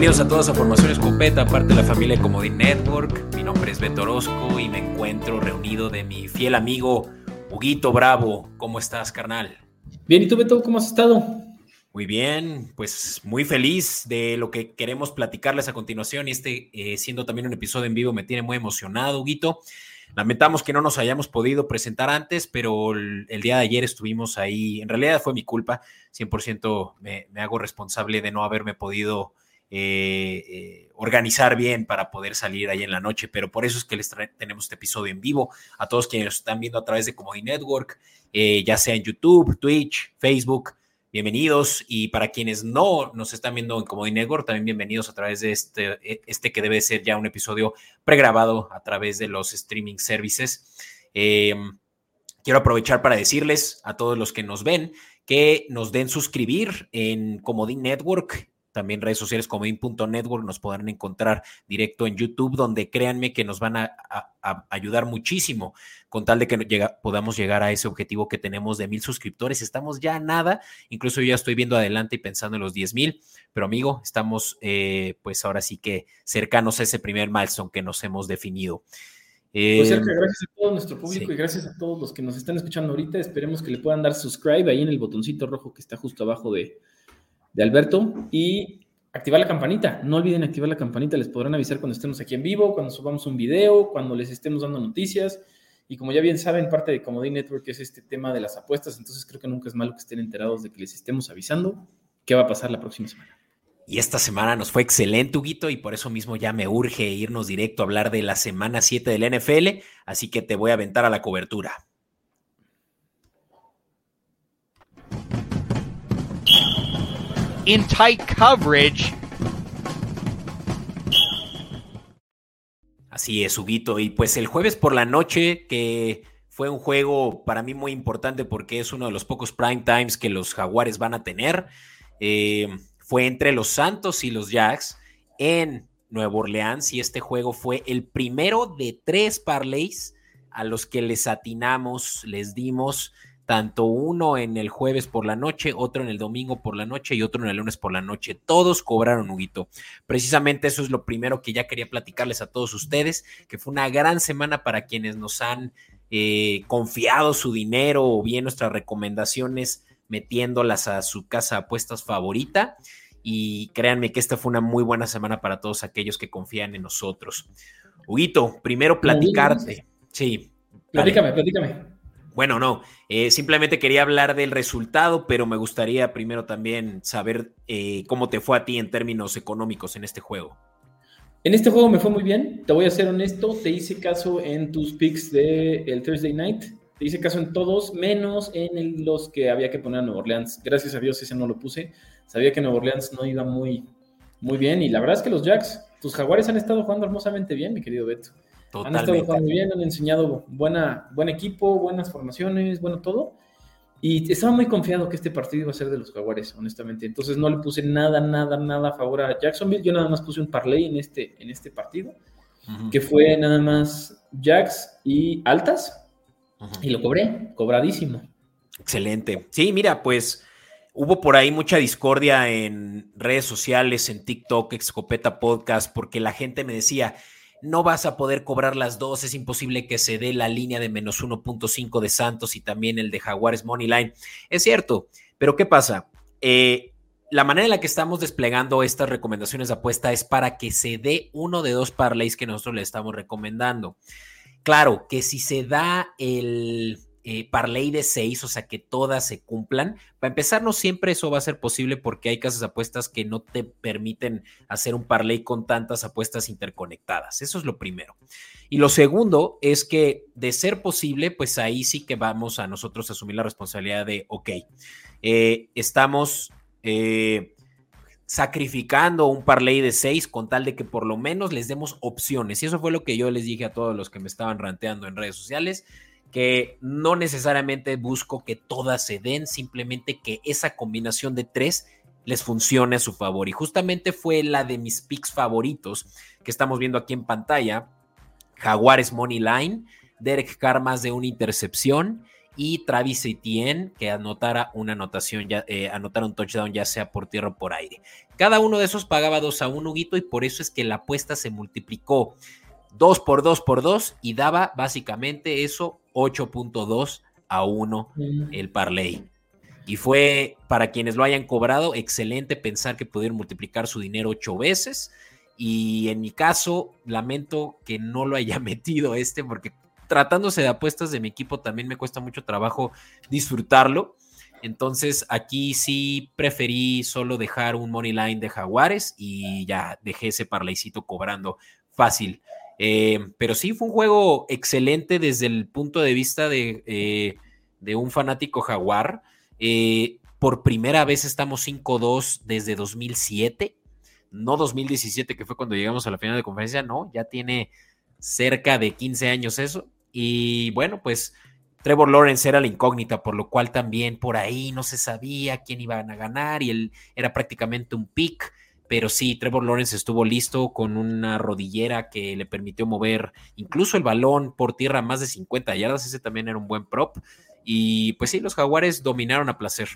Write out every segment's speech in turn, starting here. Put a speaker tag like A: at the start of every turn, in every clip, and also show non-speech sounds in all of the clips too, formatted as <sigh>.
A: Bienvenidos a todos a Formación Escopeta, parte de la familia Comodín Network. Mi nombre es Beto Orozco y me encuentro reunido de mi fiel amigo Huguito Bravo. ¿Cómo estás, carnal?
B: Bien, ¿y tú, Beto, cómo has estado?
A: Muy bien, pues muy feliz de lo que queremos platicarles a continuación y este eh, siendo también un episodio en vivo me tiene muy emocionado, Huguito. Lamentamos que no nos hayamos podido presentar antes, pero el, día de ayer estuvimos ahí. En realidad fue mi culpa, 100% me, me hago responsable de no haberme podido eh, eh, organizar bien para poder salir ahí en la noche, pero por eso es que les tenemos este episodio en vivo a todos quienes están viendo a través de Comedy Network, eh, ya sea en YouTube, Twitch, Facebook bienvenidos. Y para quienes no nos están viendo en Comedy Network, también bienvenidos a través de este, e, este que debe ser ya un episodio pregrabado a través de los streaming services. Quiero aprovechar para decirles a todos los que nos ven que nos den suscribir en Comodín Network también redes sociales como in.network nos podrán encontrar directo en YouTube, donde créanme que nos van a, ayudar muchísimo con tal de que podamos llegar a ese objetivo que tenemos de mil suscriptores. Estamos ya a nada, incluso yo ya estoy viendo adelante y pensando en los diez mil, pero amigo, estamos eh, pues ahora sí que cercanos a ese primer milestone que nos hemos definido.
B: pues em, gracias a todo nuestro público y gracias a todos los que nos están escuchando ahorita. Esperemos que le puedan dar subscribe ahí en el botoncito rojo que está justo abajo de, de Alberto y activar la campanita. No olviden activar la campanita, les podrán avisar cuando estemos aquí en vivo, cuando subamos un video, cuando les estemos dando noticias. Y como ya bien saben, parte de Comodín Network es este tema de las apuestas, entonces creo que nunca es malo que estén enterados de que les estemos avisando qué va a pasar la próxima semana.
A: Y esta semana nos fue excelente, Huguito, y por eso mismo ya me urge irnos directo a hablar de la semana 7 del NFL, así que te voy a aventar a la cobertura.
C: In tight coverage.
A: Así es, Huguito. Y pues el jueves por la noche, que fue un juego para mí muy importante porque es uno de los pocos prime times que los Jaguares van a tener, eh, fue entre los Santos y los Jacks en Nueva Orleans y este juego fue el primero de tres parlays a los que les atinamos, les dimos tanto uno en el jueves por la noche, otro en el domingo por la noche y otro en el lunes por la noche. Todos cobraron, Huguito. Precisamente eso es lo primero que ya quería platicarles a todos ustedes, que fue una gran semana para quienes nos han eh, confiado su dinero o bien nuestras recomendaciones metiéndolas a su casa apuestas favorita. Y créanme que esta fue una muy buena semana para todos aquellos que confían en nosotros. Huguito, primero platicarte. Sí.
B: Platícame, platícame.
A: Bueno, no, eh, simplemente quería hablar del resultado, pero me gustaría primero también saber eh, cómo te fue a ti en términos económicos en este juego.
B: En este juego me fue muy bien, te voy a ser honesto, te hice caso en tus picks del el Thursday Night, te hice caso en todos, menos en los que había que poner a Nueva Orleans. Gracias a Dios ese no lo puse, sabía que Nueva Orleans no iba muy, muy bien y la verdad es que los Jacks, tus jaguares han estado jugando hermosamente bien, mi querido Beto. Han estado jugando bien, han enseñado buena, buen equipo, buenas formaciones, bueno, todo. Y estaba muy confiado que este partido iba a ser de los Jaguares, honestamente. Entonces no le puse nada, nada, nada a favor a Jacksonville. Yo nada más puse un parlay en este, en este partido, que fue nada más Jacks y altas. Y lo cobré, cobradísimo.
A: Excelente. Sí, mira, pues hubo por ahí mucha discordia en redes sociales, en TikTok, Escopeta Podcast, porque la gente me decía, no vas a poder cobrar las dos, es imposible que se dé la línea de menos 1.5 de Santos y también el de Jaguares Money Line. Es cierto, pero ¿qué pasa? Eh, la manera en la que estamos desplegando estas recomendaciones de apuesta es para que se dé uno de dos parlays que nosotros le estamos recomendando. Claro que si se da el eh, parlay de seis, o sea, que todas se cumplan. Para empezar, no siempre eso va a ser posible porque hay casas de apuestas que no te permiten hacer un parlay con tantas apuestas interconectadas. Eso es lo primero. Y lo segundo es que de ser posible, pues ahí sí que vamos a nosotros asumir la responsabilidad de, ok, eh, estamos... Eh, sacrificando un parlay de seis con tal de que por lo menos les demos opciones. Y eso fue lo que yo les dije a todos los que me estaban ranteando en redes sociales que no necesariamente busco que todas se den, simplemente que esa combinación de tres les funcione a su favor. Y justamente fue la de mis picks favoritos que estamos viendo aquí en pantalla. Jaguares Money Line, Derek Carr más de una intercepción y Travis Etienne que anotara una anotación, ya, eh, anotara un touchdown ya sea por tierra o por aire. Cada uno de esos pagaba 2 a 1, Huguito, y por eso es que la apuesta se multiplicó 2 por 2 por 2 y daba básicamente eso 8.2 a 1 el parlay. Y fue para quienes lo hayan cobrado excelente pensar que pudieron multiplicar su dinero ocho veces. Y en mi caso, lamento que no lo haya <laughs> metido este, porque tratándose de apuestas de mi equipo también me cuesta mucho trabajo disfrutarlo. Entonces aquí sí preferí solo dejar un money line de Jaguares y ya dejé ese parlaycito cobrando fácil. Eh, pero sí fue un juego excelente desde el punto de vista de, eh, de un fanático jaguar. Eh, por primera vez estamos 5-2 desde 2007, no 2017 que fue cuando llegamos a la final de conferencia, no, ya tiene cerca de 15 años eso. Y bueno, pues Trevor Lawrence era la incógnita, por lo cual también por ahí no se sabía quién iban a ganar y él era prácticamente un pick. Pero sí, Trevor Lawrence estuvo listo con una rodillera que le permitió mover incluso el balón por tierra más de 50 yardas. Ese también era un buen prop. Y pues sí, los jaguares dominaron a placer.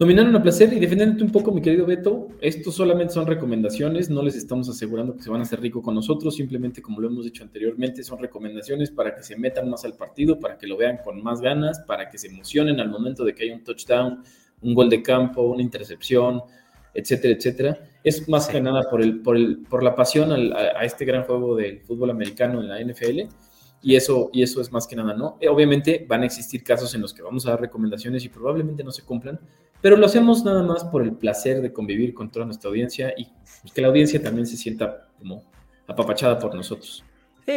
B: Dominaron a placer y defendiéndote un poco, mi querido Beto, estos solamente son recomendaciones, no les estamos asegurando que se van a hacer rico con nosotros, simplemente como lo hemos dicho anteriormente, son recomendaciones para que se metan más al partido, para que lo vean con más ganas, para que se emocionen al momento de que haya un touchdown, un gol de campo, una intercepción, etcétera, etcétera. Es más que nada por, el, por, el, por la pasión a, a este gran juego del fútbol americano en la NFL y eso, y eso es más que nada, ¿no? Eh, obviamente van a existir casos en los que vamos a dar recomendaciones y probablemente no se cumplan, pero lo hacemos nada más por el placer de convivir con toda nuestra audiencia y que la audiencia también se sienta como apapachada por nosotros.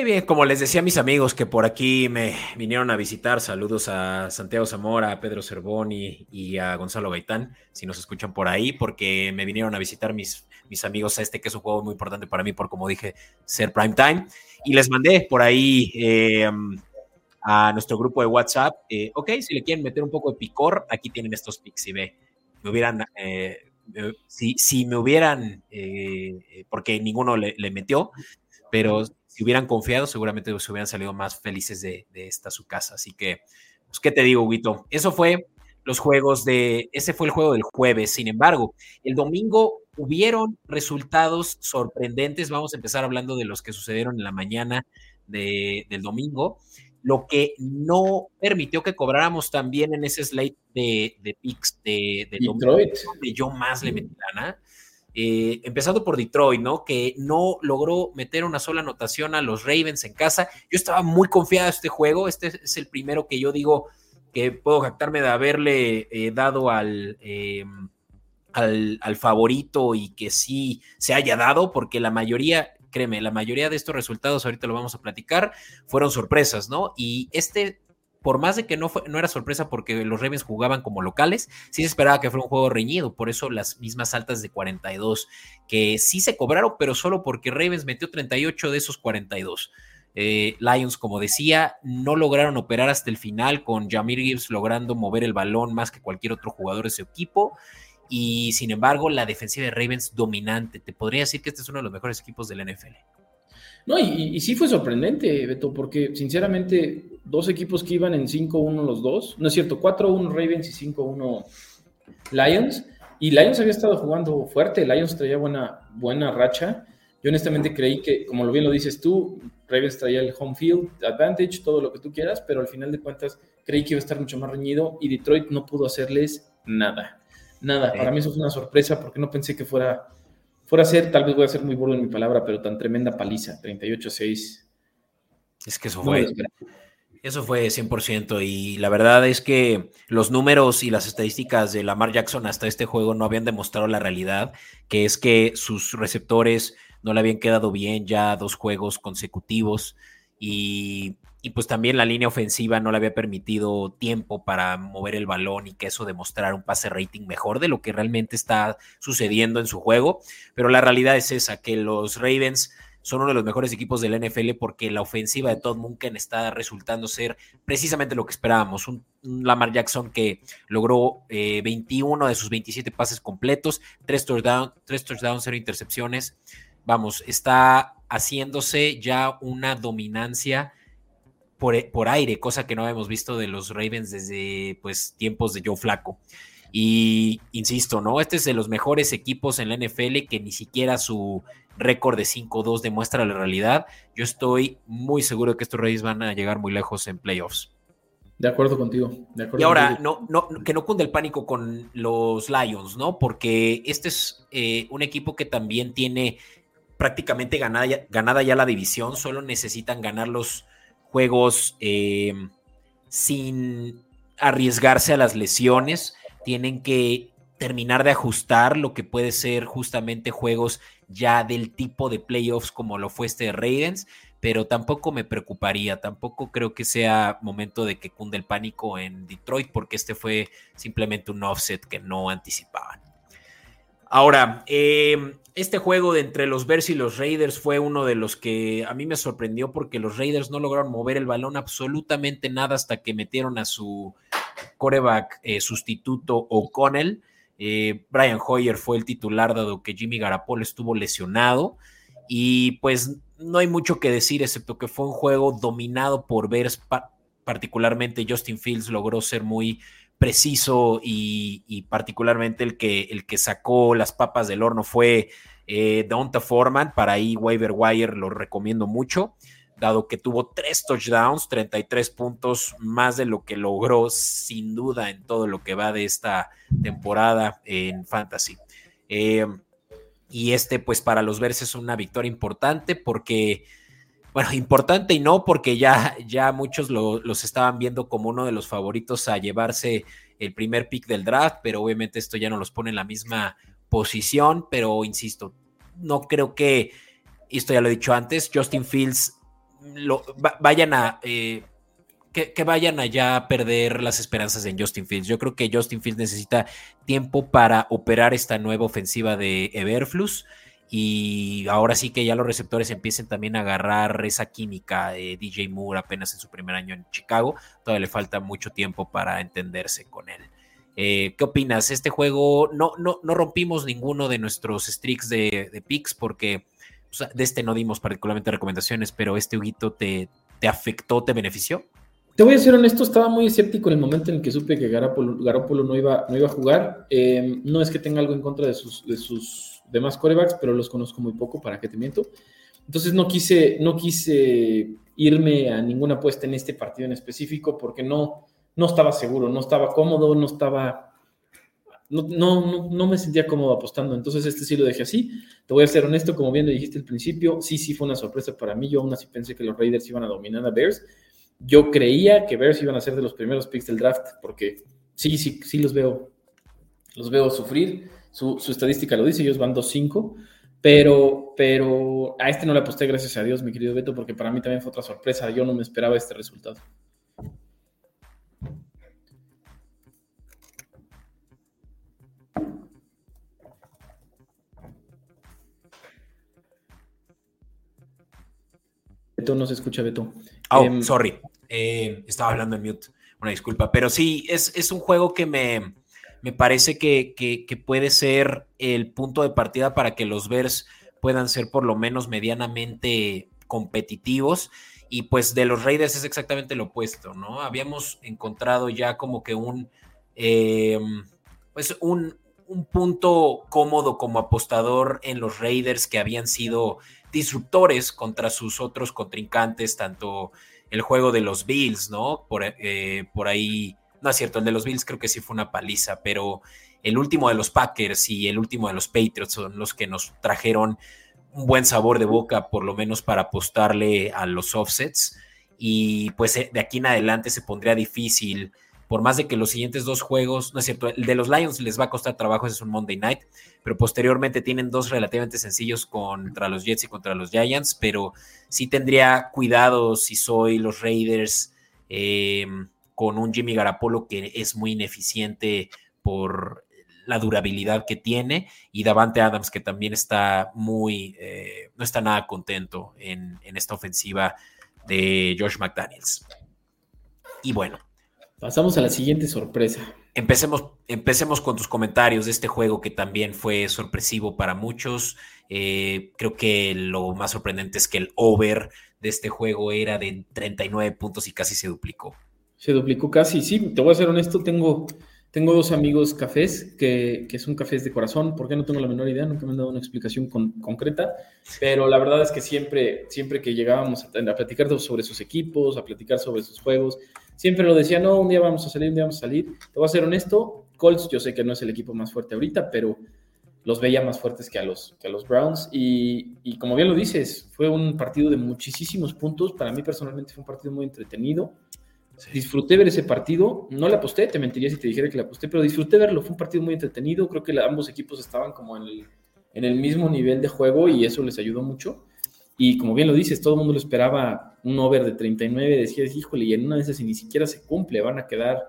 A: Bien, como les decía a mis amigos que por aquí me vinieron a visitar, saludos a Santiago Zamora, a Pedro Cervoni y a Gonzalo Gaitán, si nos escuchan por ahí, porque me vinieron a visitar mis, mis amigos a este, que es un juego muy importante para mí, por como dije, ser prime time. Y les mandé por ahí eh, a nuestro grupo de WhatsApp, eh, ok, si le quieren meter un poco de picor, aquí tienen estos pics, y ve, me hubieran, eh, si, si, me hubieran, porque ninguno le, metió, pero si hubieran confiado, seguramente se hubieran salido más felices de, de esta su casa. Así que, pues, ¿qué te digo, Guito? Eso fue los juegos de, ese fue el juego del jueves. Sin embargo, el domingo hubieron resultados sorprendentes. Vamos a empezar hablando de los que sucedieron en la mañana del domingo, lo que no permitió que cobráramos también en ese slate de, de picks de, de Detroit, donde yo más le metí lana. Eh, empezando por Detroit, ¿no? Que no logró meter una sola anotación a los Ravens en casa. Yo estaba muy confiado en este juego. Este es el primero que yo digo que puedo jactarme de haberle eh, dado al, em, al, al, favorito y que sí se haya dado, porque la mayoría, créeme, la mayoría de estos resultados, ahorita lo vamos a platicar, fueron sorpresas, ¿no? Y este, por más de que no, fue, no era sorpresa porque los Ravens jugaban como locales, sí se esperaba que fuera un juego reñido, por eso las mismas altas de 42, que sí se cobraron, pero solo porque Ravens metió 38 de esos 42. Eh, Lions, como decía, no lograron operar hasta el final, con Jamir Gibbs logrando mover el balón más que cualquier otro jugador de su equipo. Y sin embargo, la defensiva de Ravens dominante. Te podría decir que este es uno de los mejores equipos del NFL.
B: No, y, sí fue sorprendente, Beto, porque sinceramente, dos equipos que iban en 5-1 los dos, no es cierto, 4-1 Ravens y 5-1 Lions. Y Lions había estado jugando fuerte, Lions traía buena, buena racha. Yo honestamente creí que, como bien lo dices tú, Ravens traía el home field advantage, todo lo que tú quieras, pero al final de cuentas creí que iba a estar mucho más reñido y Detroit no pudo hacerles nada. Nada. Para mí eso fue una sorpresa porque no pensé que fuera, fuera a ser, tal vez voy a ser muy burdo en mi palabra, pero tan tremenda paliza, 38-6.
A: Es que eso fue. Eso fue 100% y la verdad es que los números y las estadísticas de Lamar Jackson hasta este juego no habían demostrado la realidad, que es que sus receptores no le habían quedado bien ya dos juegos consecutivos y, pues también la línea ofensiva no le había permitido tiempo para mover el balón y que eso demostrara un pase rating mejor de lo que realmente está sucediendo en su juego. Pero la realidad es esa, que los Ravens son uno de los mejores equipos del NFL porque la ofensiva de Todd Munken está resultando ser precisamente lo que esperábamos. Un, Lamar Jackson que logró 21 eh, de sus 27 pases completos, 3 touchdowns, 3 touchdowns, 0 intercepciones vamos, está haciéndose ya una dominancia por, por, aire, cosa que no habíamos visto de los Ravens desde pues tiempos de Joe Flaco. Y insisto, ¿no? Este es de los mejores equipos en la NFL que ni siquiera su récord de 5-2 demuestra la realidad. Yo estoy muy seguro de que estos Reyes van a llegar muy lejos en playoffs.
B: De acuerdo contigo.
A: y ahora, no, no, que no cunde el pánico con los Lions, ¿no? Porque este es eh, un equipo que también tiene prácticamente ganada ya, ganada ya la división, solo necesitan ganar los juegos eh, sin arriesgarse a las lesiones, tienen que terminar de ajustar lo que puede ser justamente juegos ya del tipo de playoffs como lo fue este de Ravens, pero tampoco me preocuparía, tampoco creo que sea momento de que cunde el pánico en Detroit, porque este fue simplemente un offset que no anticipaban. Ahora, em, este juego de entre los Bears y los Raiders fue uno de los que a mí me sorprendió porque los Raiders no lograron mover el balón absolutamente nada hasta que metieron a su coreback eh, sustituto O'Connell. Eh, Brian Hoyer fue el titular dado que Jimmy Garapolo estuvo lesionado. Y pues no hay mucho que decir, excepto que fue un juego dominado por Bears, particularmente Justin Fields logró ser muy preciso y, particularmente el que, el que sacó las papas del horno fue eh, Donta Foreman, para ahí waiver wire lo recomiendo mucho, dado que tuvo tres touchdowns, 33 puntos, más de lo que logró sin duda en todo lo que va de esta temporada en Fantasy. Eh, y este, pues para los Bears es una victoria importante porque, bueno, importante y no, porque ya, ya muchos los estaban viendo como uno de los favoritos a llevarse el primer pick del draft, pero obviamente esto ya no los pone en la misma posición, pero insisto, no creo que, esto ya lo he dicho antes, Justin Fields vayan a... Eh, que, vayan allá a perder las esperanzas en Justin Fields. Yo creo que Justin Fields necesita tiempo para operar esta nueva ofensiva de Everflux y ahora sí que ya los receptores empiecen también a agarrar esa química de DJ Moore apenas en su primer año en Chicago. Todavía le falta mucho tiempo para entenderse con él. Eh, ¿Qué opinas? Este juego no, no, no rompimos ninguno de nuestros streaks de, de picks porque de este no dimos particularmente recomendaciones, pero este Huguito te, te afectó, te benefició.
B: Te voy a ser honesto, estaba muy escéptico en el momento en que supe que Garoppolo, no, iba, no iba a jugar. Em, no es que tenga algo en contra de sus, de sus demás corebacks, pero los conozco muy poco, para que te miento. Entonces no quise, no quise irme a ninguna apuesta en este partido en específico porque no, no estaba seguro, no estaba cómodo, no estaba... No, no, no, me sentía cómodo apostando, entonces este sí lo dejé así. Te voy a ser honesto, como bien lo dijiste al principio, sí, sí fue una sorpresa para mí. Yo aún así pensé que los Raiders iban a dominar a Bears yo creía que Bears iban a ser de los primeros picks del draft, porque sí, sí, sí los veo, los veo sufrir. Su, estadística lo dice, ellos van 2-5, pero, pero a este no le aposté, gracias a Dios, mi querido Beto, porque para mí también fue otra sorpresa. Yo no me esperaba este resultado. Beto no se escucha, Beto.
A: Oh, em, sorry. Eh, estaba hablando en mute. Una disculpa. Pero sí, es, un juego que me, me parece que, puede ser el punto de partida para que los Bears puedan ser por lo menos medianamente competitivos. Y pues de los Raiders es exactamente lo opuesto, ¿no? Habíamos encontrado ya como que un, em, pues un, un punto cómodo como apostador en los Raiders que habían sido disruptores contra sus otros contrincantes, tanto el juego de los Bills, ¿no? Por, eh, por ahí, no es cierto, el de los Bills creo que sí fue una paliza, pero el último de los Packers y el último de los Patriots son los que nos trajeron un buen sabor de boca, por lo menos para apostarle a los offsets. Y pues eh, de aquí en adelante se pondría difícil por más de que los siguientes dos juegos, no es cierto, el de los Lions les va a costar trabajo, ese es un Monday Night, pero posteriormente tienen dos relativamente sencillos contra los Jets y contra los Giants, pero sí tendría cuidado si soy los Raiders eh, con un Jimmy Garapolo que es muy ineficiente por la durabilidad que tiene y Davante Adams que también está muy, eh, no está nada contento en, en esta ofensiva de Josh McDaniels. Y bueno,
B: Pasamos a la siguiente sorpresa.
A: Empecemos, empecemos con tus comentarios de este juego que también fue sorpresivo para muchos. Eh, creo que lo más sorprendente es que el over de este juego era de 39 puntos y casi se duplicó.
B: Se duplicó casi, sí, te voy a ser honesto, tengo, tengo dos amigos cafés que, que son cafés de corazón, porque no tengo la menor idea, nunca me han dado una explicación concreta, pero la verdad es que siempre, siempre que llegábamos a, a platicar sobre sus equipos, a platicar sobre sus juegos, siempre lo decía, no, un día vamos a salir, un día vamos a salir. Te voy a ser honesto, Colts yo sé que no es el equipo más fuerte ahorita, pero los veía más fuertes que a los, que a los Browns. Y, y, como bien lo dices, fue un partido de muchísimos puntos. Para mí personalmente fue un partido muy entretenido. Disfruté ver ese partido. No le aposté, te mentiría si te dijera que le aposté, pero disfruté verlo. Fue un partido muy entretenido. Creo que ambos equipos estaban como en el, en el mismo nivel de juego y eso les ayudó mucho. Y como bien lo dices, todo el mundo lo esperaba un over de 39. Decías, híjole, y en una de esas ni siquiera se cumple, van a quedar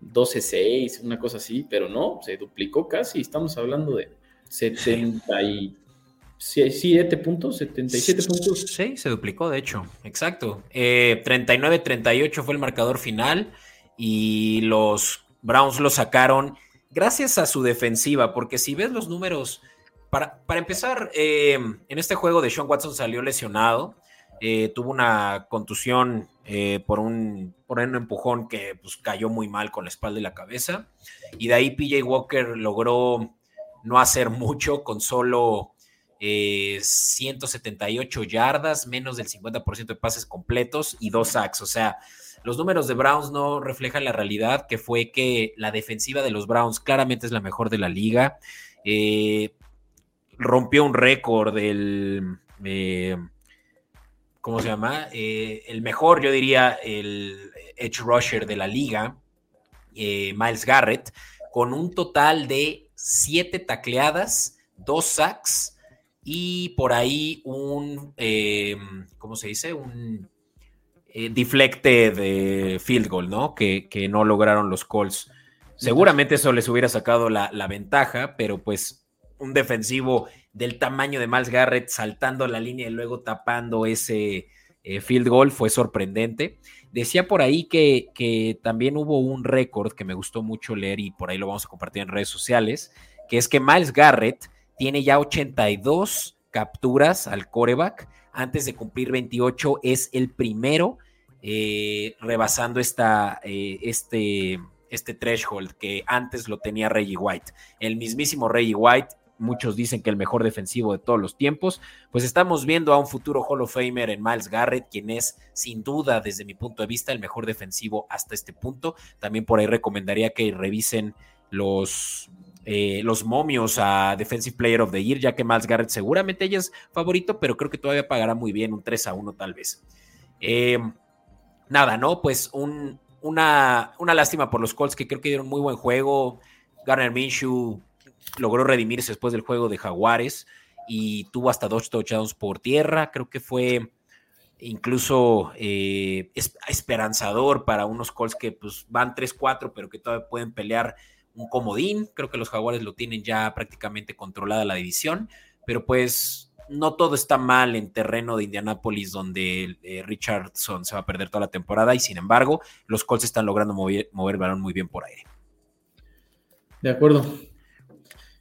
B: 12-6, una cosa así, pero no, se duplicó casi. Estamos hablando de 77 puntos, 77 puntos.
A: Sí, se duplicó, de hecho, exacto. 39-38 eh, fue el marcador final y los Browns lo sacaron gracias a su defensiva, porque si ves los números para, empezar, eh, en este juego de Sean Watson salió lesionado, eh, tuvo una contusión eh, por, un, por un empujón que pues, cayó muy mal con la espalda y la cabeza, y de ahí PJ Walker logró no hacer mucho con solo 178 yardas, menos del 50% de pases completos y dos sacks, o sea, los números de Browns no reflejan la realidad que fue que la defensiva de los Browns claramente es la mejor de la liga. Eh, rompió un récord del, eh, ¿cómo se llama? Eh, el mejor, yo diría, el edge rusher de la liga, eh, Miles Garrett, con un total de siete tacleadas, dos sacks y por ahí un, ¿cómo se dice? Un deflecte de field goal, ¿no? Que, que, no lograron los Colts. Seguramente eso les hubiera sacado la, la ventaja, pero pues un defensivo del tamaño de Miles Garrett saltando la línea y luego tapando ese eh, field goal fue sorprendente. Decía por ahí que, también hubo un récord que me gustó mucho leer y por ahí lo vamos a compartir en redes sociales, que es que Miles Garrett tiene ya 82 capturas al coreback. Antes de cumplir 28 es el primero eh, rebasando esta, eh, este, este threshold que antes lo tenía Reggie White. El mismísimo Reggie White muchos dicen que el mejor defensivo de todos los tiempos, pues estamos viendo a un futuro Hall of Famer en Miles Garrett, quien es sin duda desde mi punto de vista el mejor defensivo hasta este punto. También por ahí recomendaría que revisen los, eh, los momios a Defensive Player of the Year, ya que Miles Garrett seguramente ella es favorito, pero creo que todavía pagará muy bien un 3 a 1 tal vez. Eh, nada, ¿no? Pues un, una, una lástima por los Colts que creo que dieron muy buen juego. Garner Minshew logró redimirse después del juego de Jaguares y tuvo hasta dos touchdowns por tierra. Creo que fue incluso eh, esperanzador para unos Colts que pues, van 3-4, pero que todavía pueden pelear un comodín. Creo que los Jaguares lo tienen ya prácticamente controlada la división, pero pues no todo está mal en terreno de Indianápolis, donde eh, Richardson se va a perder toda la temporada y sin embargo, los Colts están logrando mover, mover el balón muy bien por aire.
B: De acuerdo.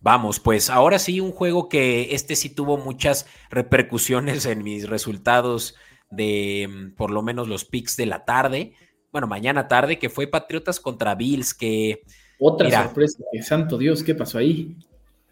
A: Vamos, pues ahora sí, un juego que este sí tuvo muchas repercusiones en mis resultados de mm, por lo menos los picks de la tarde, bueno, mañana tarde, que fue Patriotas contra Bills, que...
B: Otra sorpresa, que santo Dios, ¿qué pasó ahí?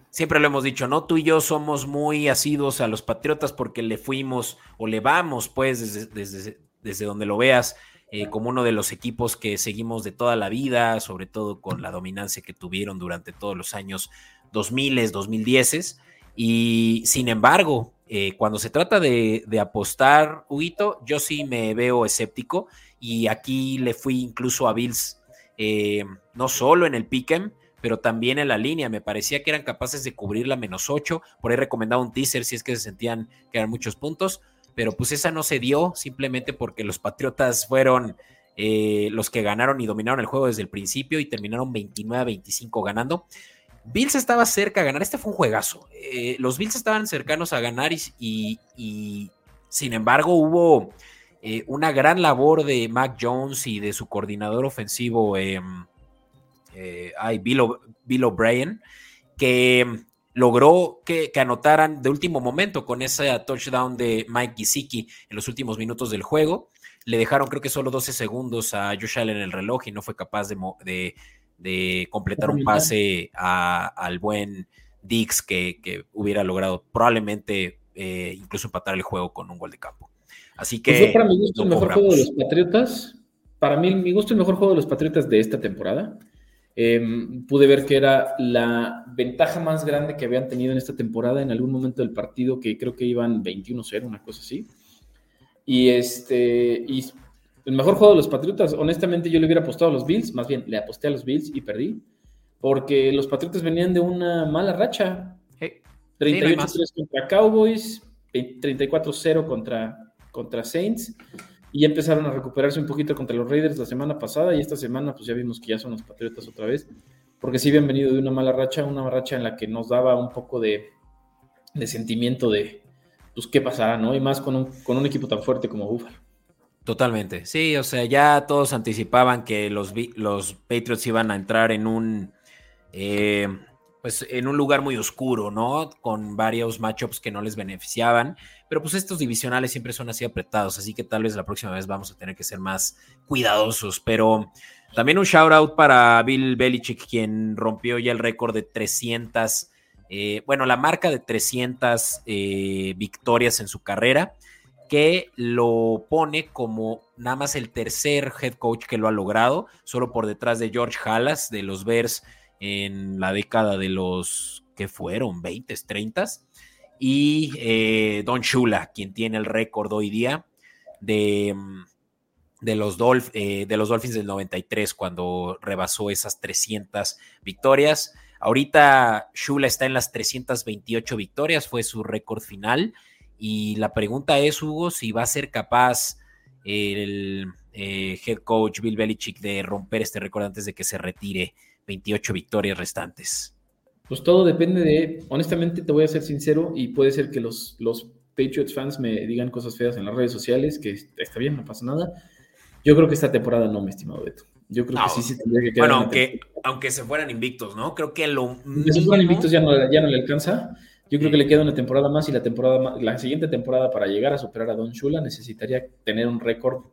A: Siempre lo hemos dicho, ¿no? Tú y yo somos muy asidos a los Patriotas porque le fuimos o le vamos, pues, desde, desde, desde donde lo veas, eh, como uno de los equipos que seguimos de toda la vida, sobre todo con la dominancia que tuvieron durante todos los años 2000, 2010 y sin embargo, eh, cuando se trata de, apostar, Huguito, yo sí me veo escéptico y aquí le fui incluso a Bills, eh, no solo en el pick'em, pero también en la línea. Me parecía que eran capaces de cubrir la menos 8. Por ahí recomendaba un teaser si es que se sentían que eran muchos puntos, pero pues esa no se dio simplemente porque los Patriotas fueron eh, los que ganaron y dominaron el juego desde el principio y terminaron 29 a 25 ganando. Bills estaba cerca a ganar. Este fue un juegazo. Eh, los Bills estaban cercanos a ganar y, sin embargo hubo eh, una gran labor de Mac Jones y de su coordinador ofensivo, em, eh, Bill O'Brien, que logró que, anotaran de último momento con ese touchdown de Mike Gesicki en los últimos minutos del juego. Le dejaron creo que solo 12 segundos a Josh Allen en el reloj y no fue capaz de, de, completar un pase al buen Dix que, hubiera logrado probablemente eh, incluso empatar el juego con un gol de campo. Así pues que...
B: para mi gusto el mejor juego de los Patriotas. Para mí, mi gusto el mejor juego de los Patriotas de esta temporada. Em, pude ver que era la ventaja más grande que habían tenido en esta temporada en algún momento del partido, que creo que iban 21-0, una cosa así. Y este, y el mejor juego de los Patriotas, honestamente yo le hubiera apostado a los Bills, más bien le aposté a los Bills y perdí, porque los Patriotas venían de una mala racha. 38-3 contra Cowboys, 34-0 contra, contra Saints y empezaron a recuperarse un poquito contra los Raiders la semana pasada y esta semana pues ya vimos que ya son los Patriotas otra vez, porque sí habían venido de una mala racha, una racha en la que nos daba un poco de, sentimiento de pues qué pasará, ¿no? Y más con un, con un equipo tan fuerte como Buffalo.
A: Totalmente, sí, o sea, ya todos anticipaban que los, los Patriots iban a entrar en un... Eh, pues en un lugar muy oscuro, ¿no? Con varios matchups que no les beneficiaban, pero pues estos divisionales siempre son así apretados, así que tal vez la próxima vez vamos a tener que ser más cuidadosos, pero también un shout out para Bill Belichick, quien rompió ya el récord de 300, eh, bueno, la marca de 300 eh, victorias en su carrera, que lo pone como nada más el tercer head coach que lo ha logrado, solo por detrás de George Halas de los Bears en la década de los que fueron 20, 30 y eh, Don Shula, quien tiene el récord hoy día de, mm, de, los eh, de los Dolphins del 93 cuando rebasó esas 300 victorias. Ahorita Shula está en las 328 victorias, fue su récord final. Y la pregunta es, Hugo, si va a ser capaz el eh, head coach Bill Belichick de romper este récord antes de que se retire 28 victorias restantes?
B: Pues todo depende de, honestamente te voy a ser sincero y puede ser que los, los Patriots fans me digan cosas feas en las redes sociales, que está bien, no pasa nada. Yo creo que esta temporada no, mi estimado Beto. Yo creo que sí, sí tendría que
A: quedar. Bueno, aunque, aunque se fueran invictos, ¿no? Creo que lo.
B: Si se fueran invictos ya no, ya no le alcanza. Yo creo que le queda una temporada más y la temporada la siguiente temporada para llegar a superar a Don Shula necesitaría tener un récord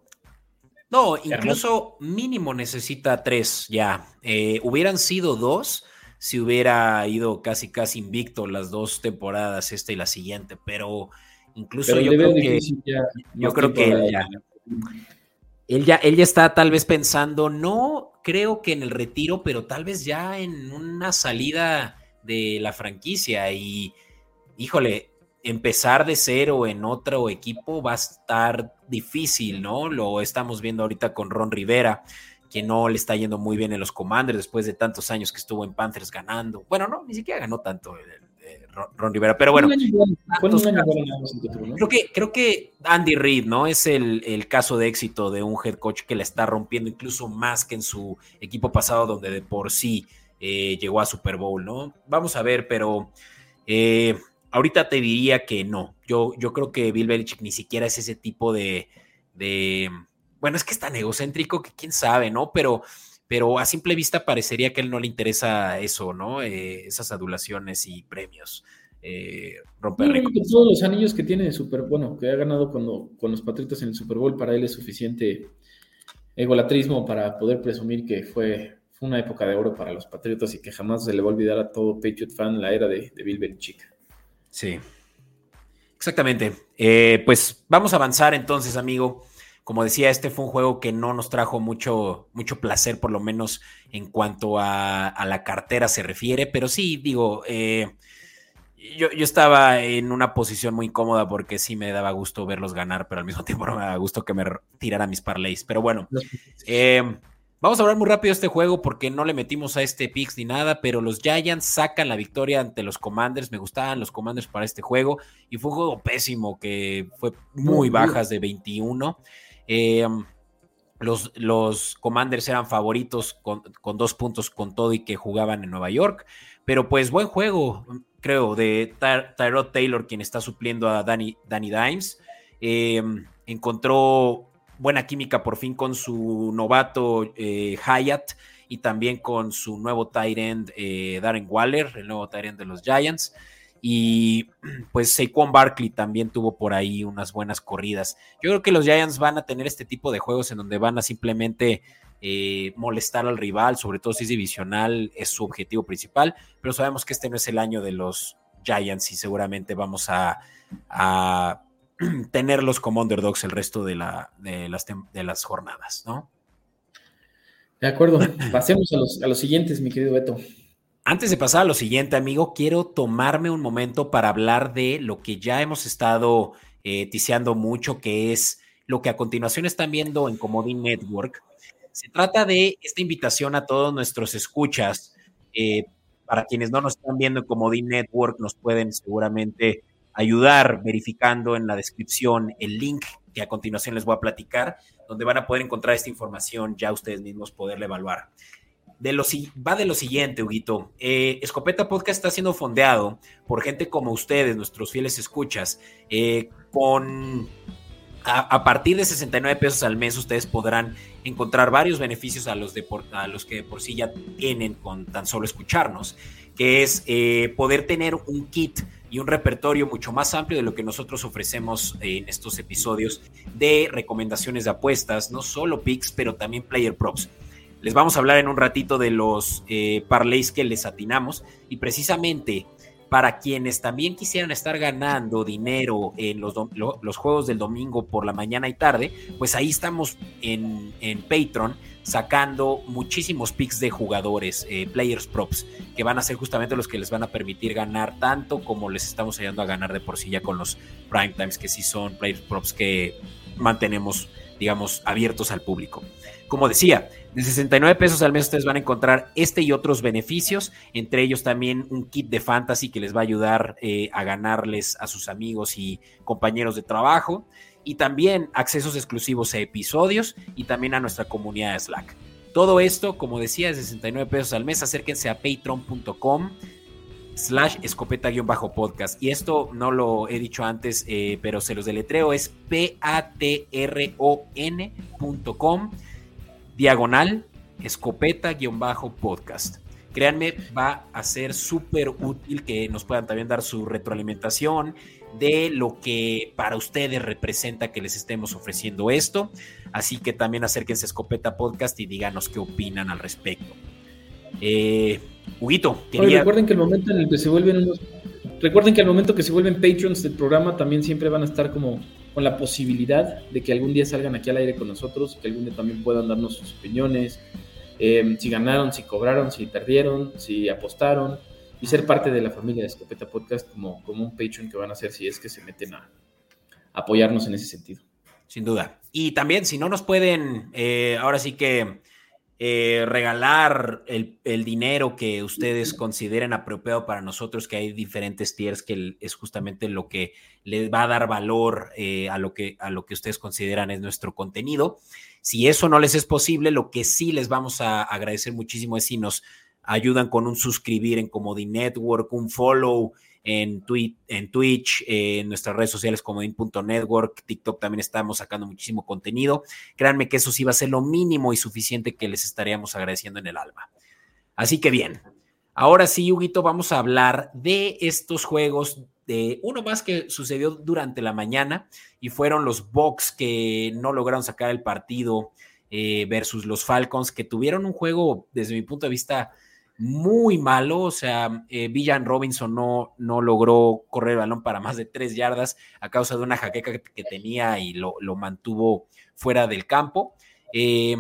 A: no, incluso mínimo necesita tres ya. Eh, hubieran sido dos si hubiera ido casi casi invicto las dos temporadas, esta y la siguiente, pero incluso yo, creo que, yo creo que él ya, él ya, él ya está tal vez pensando, no creo que en el retiro, pero tal vez ya en una salida de la franquicia y híjole, empezar de cero en otro equipo va a estar difícil, ¿no? Lo estamos viendo ahorita con Ron Rivera, que no le está yendo muy bien en los Commanders después de tantos años que estuvo en Panthers ganando. Bueno, no, ni siquiera ganó tanto Ron, Rivera, pero bueno. Creo que, creo que Andy Reid, ¿no? Es el, el, caso de éxito de un head coach que la está rompiendo incluso más que en su equipo pasado, donde de por sí eh, llegó a Super Bowl, ¿no? Vamos a ver, pero eh, ahorita te diría que no. Yo, yo creo que Bill Belichick ni siquiera es ese tipo de, bueno, es que es tan egocéntrico que quién sabe, ¿no? Pero, pero a simple vista parecería que a él no le interesa eso, ¿no? Eh, esas adulaciones y premios. Eh, romper
B: todos los anillos que tiene de Super, bueno, que ha ganado cuando, con los Patriotas en el Super Bowl, para él es suficiente egolatrismo para poder presumir que fue, una época de oro para los Patriotas y que jamás se le va a olvidar a todo Patriot fan la era de, de Bill Belichick.
A: Sí. Exactamente. Eh, pues vamos a avanzar entonces, amigo. Como decía, este fue un juego que no nos trajo mucho, mucho placer, por lo menos en cuanto a, la cartera se refiere, pero sí, digo, eh, yo, estaba en una posición muy cómoda porque sí me daba gusto verlos ganar, pero al mismo <laughs> tiempo no me daba gusto que me tirara mis parlays. Pero bueno, eh, Vamos a hablar muy rápido de este juego porque no le metimos a este picks ni nada, pero los Giants sacan la victoria ante los Commanders. Me gustaban los Commanders para este juego y fue un juego pésimo que fue muy bajas de 21. Em, los, los, Commanders eran favoritos con, dos puntos con todo y que jugaban en Nueva York, pero pues buen juego, creo, de Tyrod Taylor, quien está supliendo a Danny, Danny Dimes. Em, encontró buena química por fin con su novato eh, Hyatt y también con su nuevo tight end eh, Darren Waller, el nuevo tight end de los Giants. Y <clears throat> pues Saquon Barkley también tuvo por ahí unas buenas corridas. Yo creo que los Giants van a tener este tipo de juegos en donde van a simplemente eh, molestar al rival, sobre todo si es divisional, es su objetivo principal, pero sabemos que este no es el año de los Giants y seguramente vamos a, <clears throat> tenerlos como underdogs el resto de, la, de, las, de las jornadas, ¿no?
B: De acuerdo, <clears throat> pasemos a los, a los siguientes, mi querido Beto.
A: Antes de pasar a lo siguiente, amigo, quiero tomarme un momento para hablar de lo que ya hemos estado eh, ticiando mucho, que es lo que a continuación están viendo en Comodín Network. Se trata de esta invitación a todos nuestros escuchas. Eh, para quienes no nos están viendo en Comodín Network, nos pueden seguramente ayudar verificando en la descripción el link que a continuación les voy a platicar, donde van a poder encontrar esta información, ya ustedes mismos poderla evaluar de lo, va de lo siguiente, Huguito. Eh, Escopeta Podcast está siendo fondeado por gente como ustedes, nuestros fieles escuchas, eh, con... A, partir de 69 pesos al mes ustedes podrán encontrar varios beneficios a los, de a los que por sí ya tienen con tan solo escucharnos, que es eh, poder tener un kit y un repertorio mucho más amplio de lo que nosotros ofrecemos en estos episodios de recomendaciones de apuestas, no solo picks, pero también player props. Les vamos a hablar en un ratito de los eh, parlays que les atinamos y precisamente para quienes también quisieran estar ganando dinero en los, los, juegos del domingo por la mañana y tarde, pues ahí estamos en, en Patreon sacando muchísimos picks de jugadores, eh, players props, que van a ser justamente los que les van a permitir ganar tanto como les estamos ayudando a ganar de por sí ya con los prime times, que sí son players props que mantenemos, digamos, abiertos al público. Como decía, de 69 pesos al mes ustedes van a encontrar este y otros beneficios, entre ellos también un kit de fantasy que les va a ayudar eh, a ganarles a sus amigos y compañeros de trabajo, y también accesos exclusivos a episodios y también a nuestra comunidad de Slack. Todo esto, como decía, es de 69 pesos al mes. Acérquense a patreon.com slash escopeta-podcast. Y esto no lo he dicho antes, eh, pero se los deletreo, es p-a-t-r-o-n.com diagonal escopeta-podcast. Créanme, va a ser súper útil que nos puedan también dar su retroalimentación de lo que para ustedes representa que les estemos ofreciendo esto. Así que también acérquense a Escopeta Podcast y díganos qué opinan al respecto. Eh, Huguito,
B: recuerden que el momento en el que se vuelven Recuerden que al momento que se vuelven Patreons del programa también siempre van a estar como con la posibilidad de que algún día salgan aquí al aire con nosotros, que algún día también puedan darnos sus opiniones, eh, si ganaron, si cobraron, si perdieron, si apostaron, y ser parte de la familia de Escopeta Podcast como, como un Patreon que van a hacer si es que se meten a apoyarnos en ese sentido.
A: Sin duda. Y también, si no nos pueden, eh, ahora sí que eh, regalar el, dinero que ustedes consideren apropiado para nosotros, que hay diferentes tiers que es justamente lo que les va a dar valor eh, a, lo que, a lo que ustedes consideran es nuestro contenido. Si eso no les es posible, lo que sí les vamos a agradecer muchísimo es si nos ayudan con un suscribir en Comodi Network, un follow, en, Twitch, en nuestras redes sociales como in.network, TikTok también estamos sacando muchísimo contenido. Créanme que eso sí va a ser lo mínimo y suficiente que les estaríamos agradeciendo en el alma. Así que bien, ahora sí, Huguito, vamos a hablar de estos juegos, de uno más que sucedió durante la mañana y fueron los Bucks que no lograron sacar el partido eh, versus los Falcons, que tuvieron un juego, desde mi punto de vista, muy malo, o sea, eh, Villan Robinson no, no logró correr el balón para más de tres yardas a causa de una jaqueca que, tenía y lo, mantuvo fuera del campo. Eh,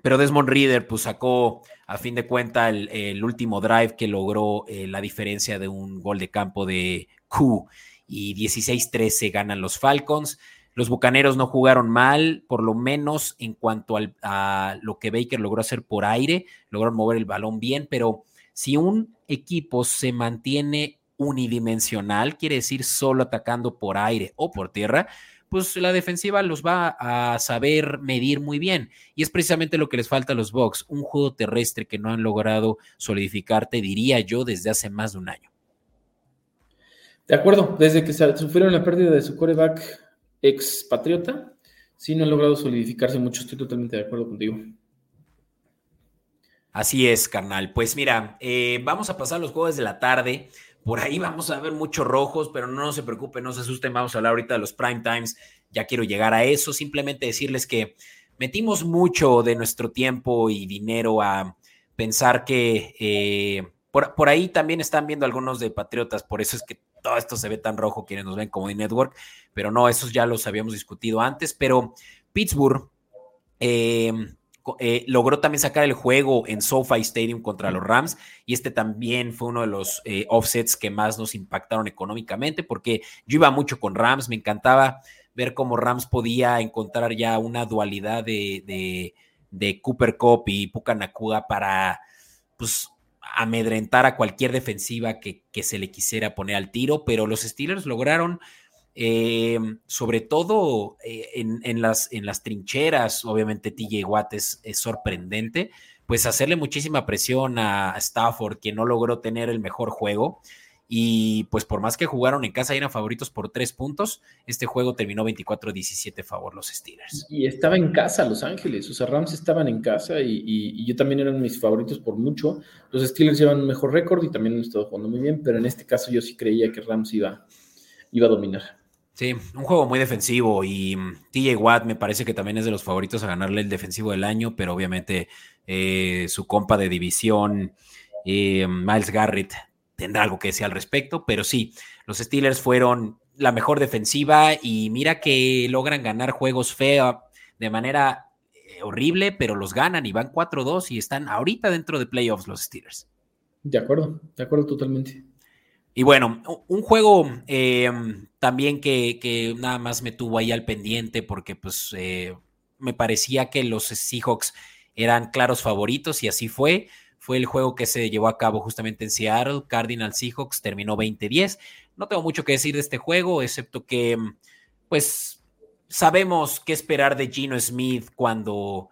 A: pero Desmond Reader pues sacó a fin de cuenta el, último drive que logró eh, la diferencia de un gol de campo de Q y 16-13 ganan los Falcons. Los Bucaneros no jugaron mal, por lo menos en cuanto a lo que Baker logró hacer por aire, lograron mover el balón bien, pero si un equipo se mantiene unidimensional, quiere decir solo atacando por aire o por tierra, pues la defensiva los va a saber medir muy bien. Y es precisamente lo que les falta a los Bucks, un juego terrestre que no han logrado solidificar, te diría yo, desde hace más de un año.
B: De acuerdo, desde que sufrieron la pérdida de su coreback ex patriota, sí no han logrado solidificarse mucho. Estoy totalmente de acuerdo contigo.
A: Así es, carnal. Pues mira, eh, vamos a pasar los jueves de la tarde. Por ahí vamos a ver muchos rojos, pero no se preocupen, no se asusten. Vamos a hablar ahorita de los prime times. Ya quiero llegar a eso. Simplemente decirles que metimos mucho de nuestro tiempo y dinero a pensar que eh, por, ahí también están viendo algunos de Patriotas, por eso es que todo esto se ve tan rojo quienes nos ven como de Network, pero no, esos ya los habíamos discutido antes, pero Pittsburgh eh, eh, logró también sacar el juego en SoFi Stadium contra los Rams y este también fue uno de los offsets que más nos impactaron económicamente porque yo iba mucho con Rams, me encantaba ver cómo Rams podía encontrar ya una dualidad de, Cooper Cup y Puka para pues, amedrentar a cualquier defensiva que, se le quisiera poner al tiro, pero los Steelers lograron, eh, sobre todo eh, en, las, trincheras, obviamente TJ Watt es, es, sorprendente, pues hacerle muchísima presión a Stafford, que no logró tener el mejor juego. Y pues por más que jugaron en casa y eran favoritos por tres puntos, este juego terminó 24-17 favor los Steelers.
B: Y estaba en casa Los Ángeles, o sea, Rams estaban en casa y, yo también eran mis favoritos por mucho. Los Steelers llevan un mejor récord y también han estado jugando muy bien, pero en este caso yo sí creía que Rams iba, iba a dominar.
A: Sí, un juego muy defensivo y mm, TJ Watt me parece que también es de los favoritos a ganarle el defensivo del año, pero obviamente eh, su compa de división, eh, Miles Garrett, tendrá algo que decir al respecto, pero sí, los Steelers fueron la mejor defensiva y mira que logran ganar juegos feos de manera eh, horrible, pero los ganan y van 4-2 y están ahorita dentro de playoffs los Steelers.
B: De acuerdo, de acuerdo totalmente.
A: Y bueno, un juego em, también que, nada más me tuvo ahí al pendiente porque pues eh, me parecía que los Seahawks eran claros favoritos y así fue fue el juego que se llevó a cabo justamente en Seattle. Cardinal Seahawks terminó 20-10. No tengo mucho que decir de este juego, excepto que, pues, sabemos qué esperar de Gino Smith cuando,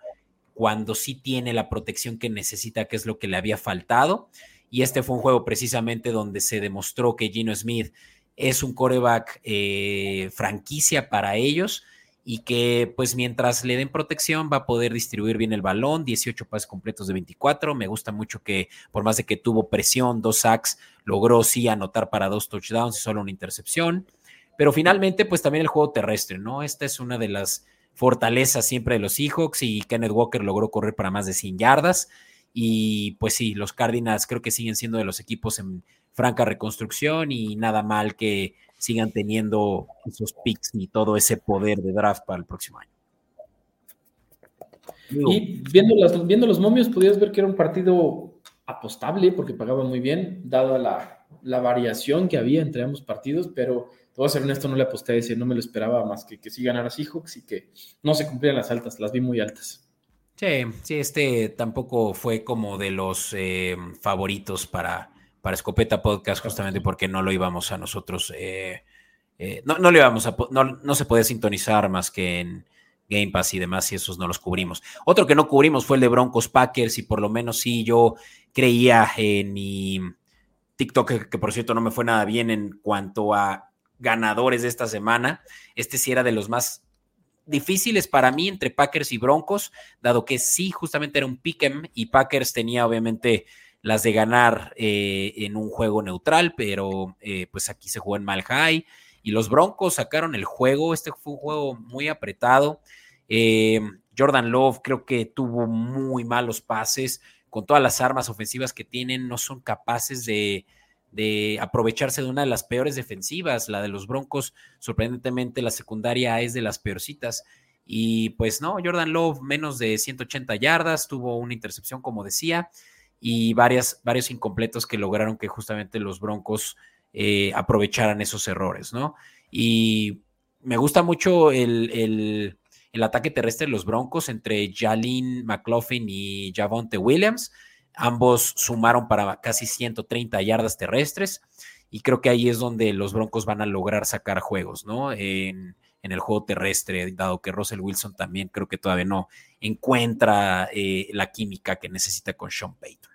A: cuando sí tiene la protección que necesita, que es lo que le había faltado. Y este fue un juego precisamente donde se demostró que Gino Smith es un coreback eh, franquicia para ellos y que pues mientras le den protección va a poder distribuir bien el balón, 18 pases completos de 24, me gusta mucho que por más de que tuvo presión, dos sacks, logró sí anotar para dos touchdowns y solo una intercepción, pero finalmente pues también el juego terrestre, ¿no? Esta es una de las fortalezas siempre de los Seahawks y Kenneth Walker logró correr para más de 100 yardas. Y pues sí, los Cardinals creo que siguen siendo de los equipos en franca reconstrucción y nada mal que sigan teniendo esos picks y todo ese poder de draft para el próximo año.
B: Y viendo, las, viendo los momios, podías ver que era un partido apostable porque pagaba muy bien, dada la, variación que había entre ambos partidos, pero te voy a ser honesto, no le aposté a ese, no me lo esperaba más que que sí ganara Seahawks y que no se cumplieran las altas, las vi muy altas.
A: Sí, sí, este tampoco fue como de los eh, favoritos para, para Escopeta Podcast, justamente porque no lo íbamos a nosotros, eh, eh, no, no, lo íbamos a, no, no, se podía sintonizar más que en Game Pass y demás, y esos no los cubrimos. Otro que no cubrimos fue el de Broncos Packers, y por lo menos sí yo creía en mi TikTok, que, por cierto no me fue nada bien en cuanto a ganadores de esta semana. Este sí era de los más difíciles para mí entre Packers y Broncos, dado que sí, justamente era un pick'em y Packers tenía obviamente las de ganar eh, en un juego neutral, pero eh, pues aquí se jugó en Malhai y los Broncos sacaron el juego. Este fue un juego muy apretado. Eh, Jordan Love creo que tuvo muy malos pases. Con todas las armas ofensivas que tienen, no son capaces de, de aprovecharse de una de las peores defensivas. La de los Broncos, sorprendentemente, la secundaria es de las peorcitas. Y pues no, Jordan Love menos de 180 yardas, tuvo una intercepción, como decía y varias, varios incompletos que lograron que justamente los Broncos eh, aprovecharan esos errores, ¿no? Y me gusta mucho el, ataque terrestre de los Broncos entre Jalin McLaughlin y Javonte Williams. Ambos sumaron para casi 130 yardas terrestres y creo que ahí es donde los Broncos van a lograr sacar juegos, ¿no? El juego terrestre, dado que Russell Wilson también creo que todavía no encuentra eh, la química que necesita con Sean Payton.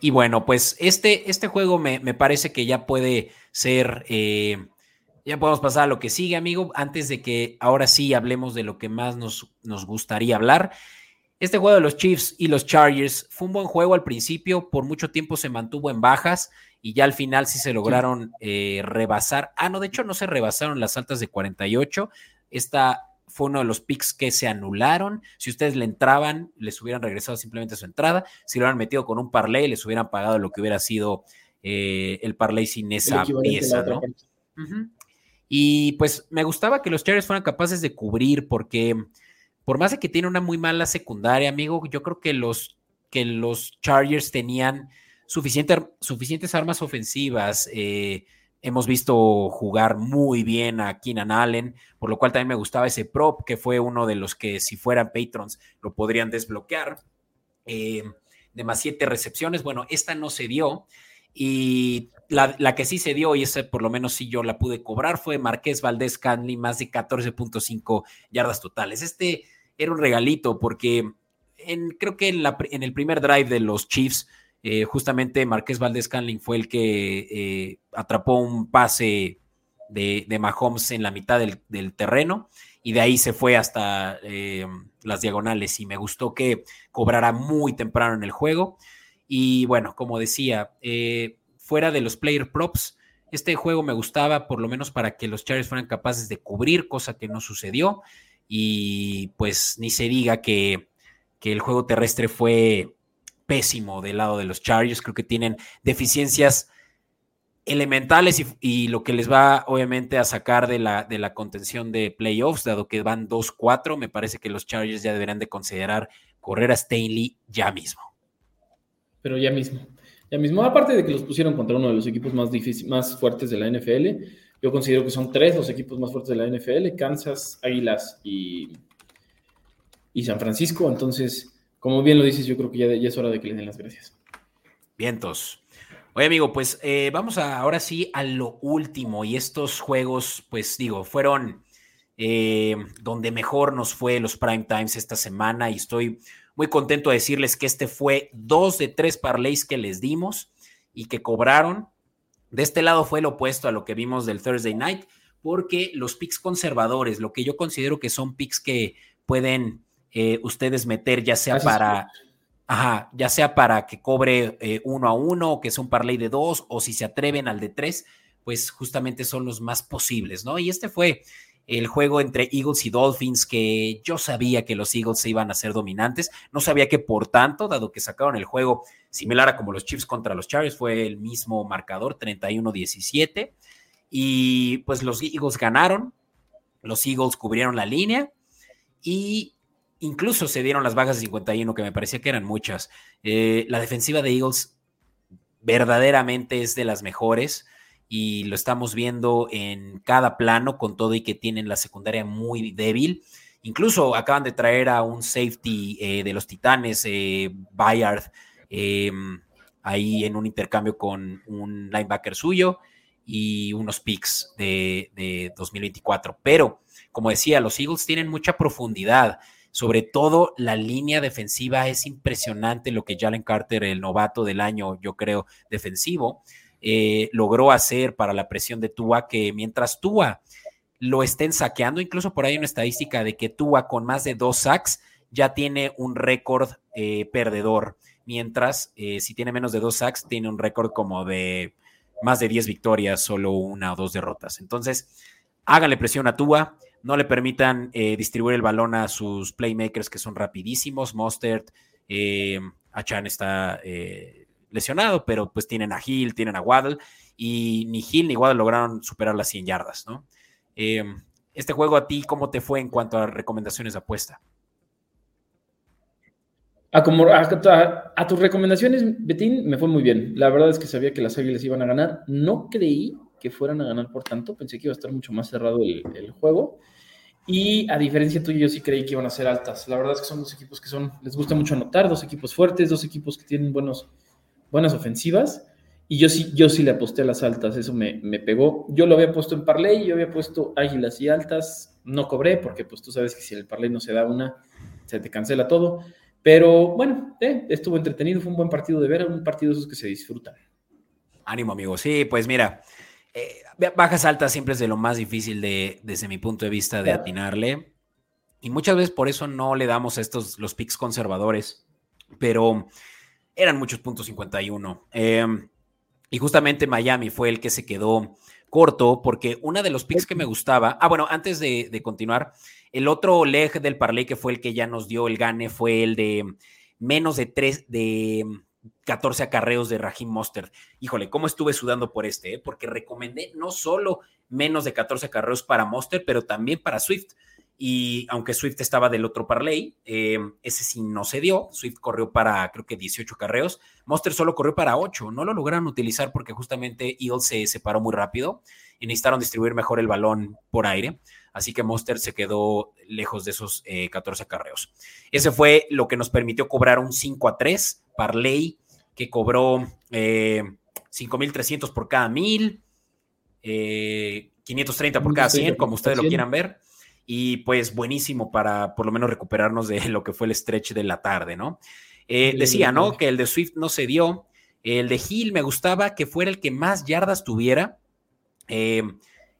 A: Y bueno, pues este, este juego me, parece que ya puede ser, eh, ya podemos pasar a lo que sigue, amigo, antes de que ahora sí hablemos de lo que más nos, nos gustaría hablar. Este juego de los Chiefs y los Chargers fue un buen juego al principio, por mucho tiempo se mantuvo en bajas y ya al final sí se lograron eh, rebasar. Ah, no, de hecho no se rebasaron las altas de 48. Esta fue uno de los picks que se anularon. Si ustedes le entraban, les hubieran regresado simplemente su entrada. Si lo hubieran metido con un parlay, les hubieran pagado lo que hubiera sido eh, el parlay sin esa pieza, ¿no? Y pues me gustaba que los Chargers fueran capaces de cubrir, porque por más de que tiene una muy mala secundaria, amigo, yo creo que los, que los Chargers tenían suficientes armas ofensivas. Eh, hemos visto jugar muy bien a Keenan Allen, por lo cual también me gustaba ese prop, que fue uno de los que si fueran patrons lo podrían desbloquear. Eh, de más siete recepciones, bueno, esta no se dio. Y la, que sí se dio, y esa por lo menos sí yo la pude cobrar, fue Marqués Valdés Canley, más de 14.5 yardas totales. Este era un regalito porque en, creo que en, la, en el primer drive de los Chiefs eh, justamente Marqués Valdés Canling fue el que eh, atrapó un pase de, Mahomes en la mitad del, terreno y de ahí se fue hasta eh, las diagonales y me gustó que cobrara muy temprano en el juego. Y bueno, como decía, fuera de los player props, este juego me gustaba por lo menos para que los Chargers fueran capaces de cubrir, cosa que no sucedió. Y pues ni se diga que, que el juego terrestre fue pésimo del lado de los Chargers. Creo que tienen deficiencias elementales y, lo que les va obviamente a sacar de la, de la contención de playoffs, dado que van 2-4, me parece que los Chargers ya deberán de considerar correr a Stanley ya mismo.
B: Pero ya mismo. Ya mismo, aparte de que los pusieron contra uno de los equipos más, más fuertes de la NFL, yo considero que son tres los equipos más fuertes de la NFL, Kansas, Águilas y, y San Francisco. Entonces, como bien lo dices, yo creo que ya, es hora de que le den las gracias.
A: Vientos. Oye, amigo, pues eh, vamos ahora sí a lo último. Y estos juegos, pues digo, fueron eh, donde mejor nos fue los prime times esta semana. Y estoy muy contento de decirles que este fue dos de tres parlays que les dimos y que cobraron. De este lado fue lo opuesto a lo que vimos del Thursday night, porque los picks conservadores, lo que yo considero que son picks que pueden eh, ustedes meter, ya sea para, ajá, ya sea para que cobre eh, uno a uno, o que sea un parlay de dos, o si se atreven al de tres, pues justamente son los más posibles, ¿no? Y este fue el juego entre Eagles y Dolphins, que yo sabía que los Eagles se iban a ser dominantes, no sabía que por tanto, dado que sacaron el juego similar a como los Chiefs contra los Chargers, fue el mismo marcador, 31-17, y pues los Eagles ganaron, los Eagles cubrieron la línea, y Incluso se dieron las bajas de 51, que me parecía que eran muchas. Eh, la defensiva de Eagles verdaderamente es de las mejores y lo estamos viendo en cada plano con todo y que tienen la secundaria muy débil. Incluso acaban de traer a un safety eh, de los Titanes, eh, Bayard, em, ahí en un intercambio con un linebacker suyo y unos picks de, de 2024. Pero, como decía, los Eagles tienen mucha profundidad. Sobre todo la línea defensiva es impresionante lo que Jalen Carter, el novato del año, yo creo, defensivo, eh, logró hacer para la presión de Tua, que mientras Tua lo estén saqueando, incluso por ahí una estadística de que Tua con más de dos sacks ya tiene un récord eh, perdedor, mientras eh, si tiene menos de dos sacks tiene un récord como de más de 10 victorias, solo una o dos derrotas. Entonces, háganle presión a Tua, no le permitan distribuir el balón a sus playmakers que son rapidísimos. Mostert, Achan está lesionado, pero pues tienen a Hill, tienen a Waddle, y ni Hill ni Waddle lograron superar las 100 yardas, ¿no? este juego a ti, ¿cómo te fue en cuanto a recomendaciones de apuesta?
B: A, tus recomendaciones, Betín, me fue muy bien. La verdad es que sabía que las Águilas iban a ganar. No creí que fueran a ganar por tanto. Pensé que iba a estar mucho más cerrado el, el juego. Y a diferencia tuya, yo sí creí que iban a ser altas. La verdad es que son dos equipos que son, les gusta mucho anotar, dos equipos fuertes, dos equipos que tienen buenos, buenas ofensivas. Y yo sí, yo sí le aposté a las altas, eso me, me pegó. Yo lo había puesto en parlay, yo había puesto águilas y altas, no cobré, porque pues tú sabes que si el parlay no se da una, se te cancela todo. Pero bueno, eh, estuvo entretenido, fue un buen partido de ver, un partido de esos que se disfrutan.
A: Ánimo, amigo. Sí, pues mira, eh, bajas altas siempre es de lo más difícil de, desde mi punto de vista de atinarle. Y muchas veces por eso no le damos estos, los picks conservadores. Pero eran muchos puntos 51. Em, y justamente Miami fue el que se quedó corto, porque una de los picks que me gustaba. Ah, bueno, antes de, de continuar, el otro leg del parlay que fue el que ya nos dio el gane fue el de menos de 3, de 14 acarreos de Raheem Mostert. Híjole, cómo estuve sudando por este, ¿eh? porque recomendé no solo menos de 14 acarreos para Mostert, pero también para Swift. Y aunque Swift estaba del otro parlay, eh, ese sí no se dio. Swift corrió para creo que 18 carreos. Monster solo corrió para 8. No lo lograron utilizar porque justamente Eagles se separó muy rápido y necesitaron distribuir mejor el balón por aire. Así que Monster se quedó lejos de esos 14 eh, carreos. Ese fue lo que nos permitió cobrar un 5 a 3 parlay que cobró eh, 5.300 por cada mil, 530 por cada 100, como ustedes lo quieran ver y pues buenísimo para por lo menos recuperarnos de <laughs> lo que fue el stretch de la tarde, ¿no? Eh, decía, ¿no? Que el de Swift no se dio. El de Hill me gustaba que fuera el que más yardas tuviera. Eh,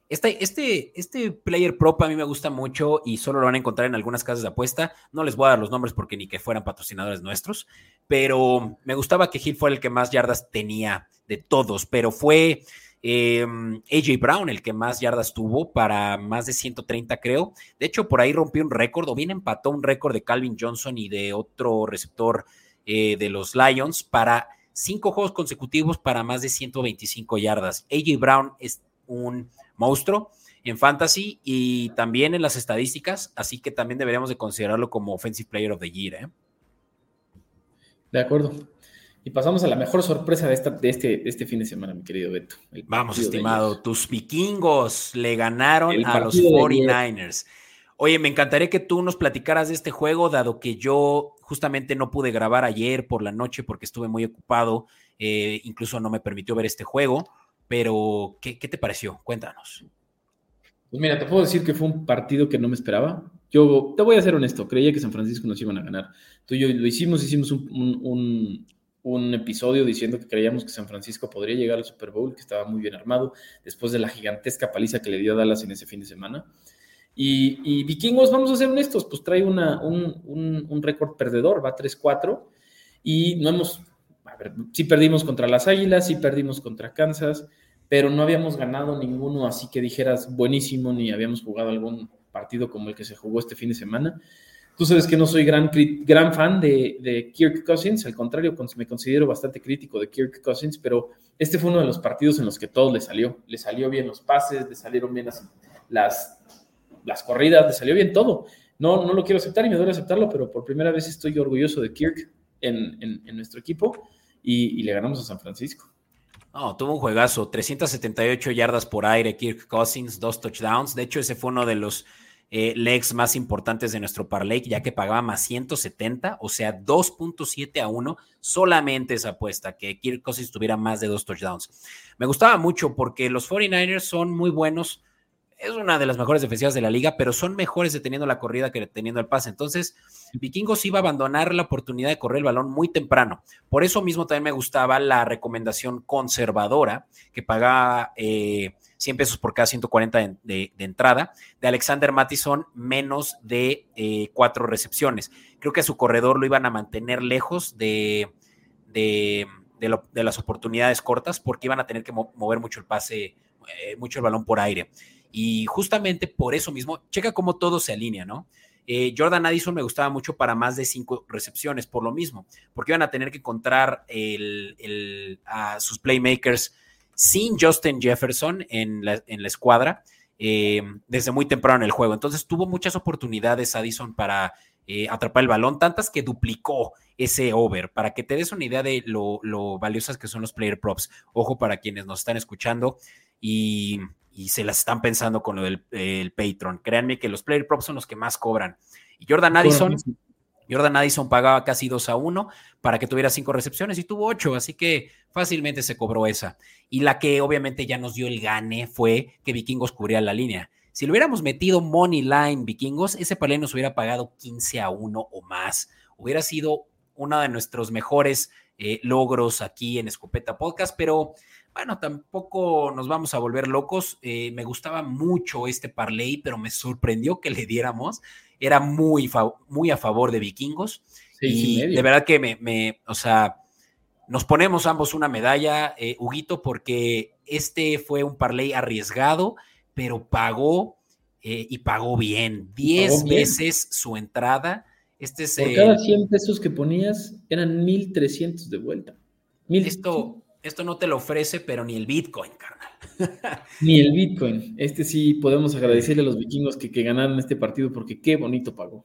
A: este, este, este player prop a mí me gusta mucho y solo lo van a encontrar en algunas casas de apuesta. No les voy a dar los nombres porque ni que fueran patrocinadores nuestros, pero me gustaba que Hill fuera el que más yardas tenía de todos, pero fue Em, AJ Brown, el que más yardas tuvo, para más de 130, creo. De hecho, por ahí rompió un récord, o bien empató un récord de Calvin Johnson y de otro receptor eh, de los Lions para cinco juegos consecutivos para más de 125 yardas. AJ Brown es un monstruo en fantasy y también en las estadísticas, así que también deberíamos de considerarlo como Offensive Player of the Year. ¿eh?
B: De acuerdo. Y pasamos a la mejor sorpresa de, esta, de, este, este fin de semana, mi querido Beto.
A: Vamos, estimado. Tus vikingos le ganaron a los 49ers. Oye, me encantaría que tú nos platicaras de este juego, dado que yo justamente no pude grabar ayer por la noche porque estuve muy ocupado. Eh, incluso no me permitió ver este juego. Pero, ¿qué, ¿qué te pareció? Cuéntanos.
B: Pues mira, te puedo decir que fue un partido que no me esperaba. Yo te voy a ser honesto, creía que San Francisco nos iban a ganar. Tú y yo lo hicimos, hicimos un un episodio diciendo que creíamos que San Francisco podría llegar al Super Bowl, que estaba muy bien armado, después de la gigantesca paliza que le dio a Dallas en ese fin de semana. Y, Vikingos, vamos a ser honestos, pues trae una, un, récord perdedor, va 3-4, y no hemos, a ver, sí perdimos contra las Águilas, sí perdimos contra Kansas, pero no habíamos ganado ninguno así que dijeras buenísimo, ni habíamos jugado algún partido como el que se jugó este fin de semana. Tú sabes que no soy gran, gran fan de, Kirk Cousins, al contrario, me considero bastante crítico de Kirk Cousins, pero este fue uno de los partidos en los que todo le salió. Le salió bien los pases, le salieron bien las, las, corridas, le salió bien todo. No, no lo quiero aceptar y me duele aceptarlo, pero por primera vez estoy orgulloso de Kirk en, nuestro equipo y, le ganamos a San Francisco.
A: No, tuvo un juegazo, 378 yardas por aire, Kirk Cousins, dos touchdowns. De hecho, ese fue uno de los eh, legs más importantes de nuestro parlay, ya que pagaba más 170, o sea, 2.7 a 1, solamente esa apuesta, que Kirk Cousins tuviera más de dos touchdowns. Me gustaba mucho porque los 49ers son muy buenos, es una de las mejores defensivas de la liga, pero son mejores deteniendo la corrida que deteniendo el pase. Entonces, Vikingos iba a abandonar la oportunidad de correr el balón muy temprano. Por eso mismo también me gustaba la recomendación conservadora que pagaba eh, 100 pesos por cada 140 de, entrada. De Alexander Mattison, menos de eh, cuatro recepciones. Creo que a su corredor lo iban a mantener lejos de, de, las oportunidades cortas porque iban a tener que mover mucho el pase, eh, mucho el balón por aire. Y justamente por eso mismo, checa cómo todo se alinea, ¿no? Eh, Jordan Addison me gustaba mucho para más de cinco recepciones, por lo mismo, porque iban a tener que encontrar a sus playmakers sin Justin Jefferson en la, en la escuadra eh, desde muy temprano en el juego. Entonces tuvo muchas oportunidades Addison para eh, atrapar el balón, tantas que duplicó ese over, para que te des una idea de lo, valiosas que son los player props. Ojo para quienes nos están escuchando y, se las están pensando con lo del el Patreon. Créanme que los player props son los que más cobran. Y Jordan Addison Jordan Addison pagaba casi 2 a 1 para que tuviera 5 recepciones y tuvo 8, así que fácilmente se cobró esa. Y la que obviamente ya nos dio el gane fue que Vikingos cubría la línea. Si lo hubiéramos metido Money Line Vikingos, ese palé nos hubiera pagado 15 a 1 o más. hubiera sido uno de nuestros mejores eh, logros aquí en Escopeta Podcast, pero bueno, tampoco nos vamos a volver locos. Eh, me gustaba mucho este parlay, pero me sorprendió que le diéramos. Era muy, muy a favor de vikingos. y de verdad que me, me, o sea, nos ponemos ambos una medalla, eh, Huguito, porque este fue un parlay arriesgado, pero pagó eh, y pagó bien. Diez veces su entrada. Este es,
B: Por cada 100 pesos que ponías, eran 1300 de vuelta.
A: Esto, esto no te lo ofrece, pero ni el Bitcoin, carnal.
B: Ni el Bitcoin. Este sí podemos agradecerle a los vikingos que, ganaron este partido porque qué bonito pagó.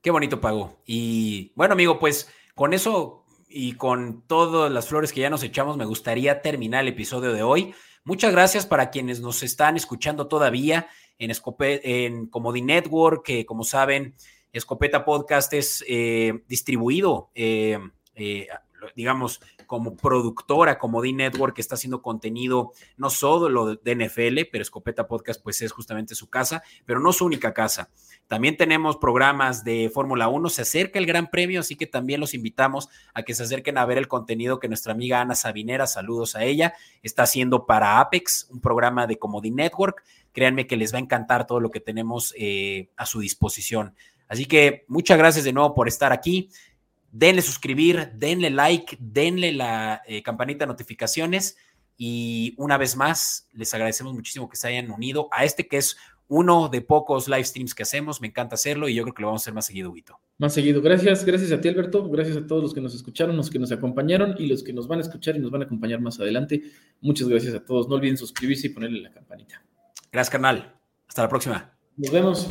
A: Qué bonito pagó. Y bueno, amigo, pues con eso y con todas las flores que ya nos echamos, me gustaría terminar el episodio de hoy. Muchas gracias para quienes nos están escuchando todavía en, en Comodi Network, que como saben, Escopeta Podcast es eh, distribuido, eh, eh, digamos, como productora, como D Network, que está haciendo contenido no solo de NFL, pero Escopeta Podcast pues es justamente su casa, pero no su única casa. También tenemos programas de Fórmula 1, se acerca el Gran Premio, así que también los invitamos a que se acerquen a ver el contenido que nuestra amiga Ana Sabinera, saludos a ella, está haciendo para Apex, un programa de Comodi Network. Créanme que les va a encantar todo lo que tenemos eh, a su disposición. Así que muchas gracias de nuevo por estar aquí denle suscribir, denle like, denle la eh, campanita de notificaciones y una vez más les agradecemos muchísimo que se hayan unido a este que es uno de pocos live streams que hacemos. Me encanta hacerlo y yo creo que lo vamos a hacer más seguido, Vito.
B: Más seguido. Gracias, gracias a ti, Alberto. Gracias a todos los que nos escucharon, los que nos acompañaron y los que nos van a escuchar y nos van a acompañar más adelante. Muchas gracias a todos. No olviden suscribirse y ponerle la campanita.
A: Gracias, carnal. Hasta la próxima.
B: Nos vemos.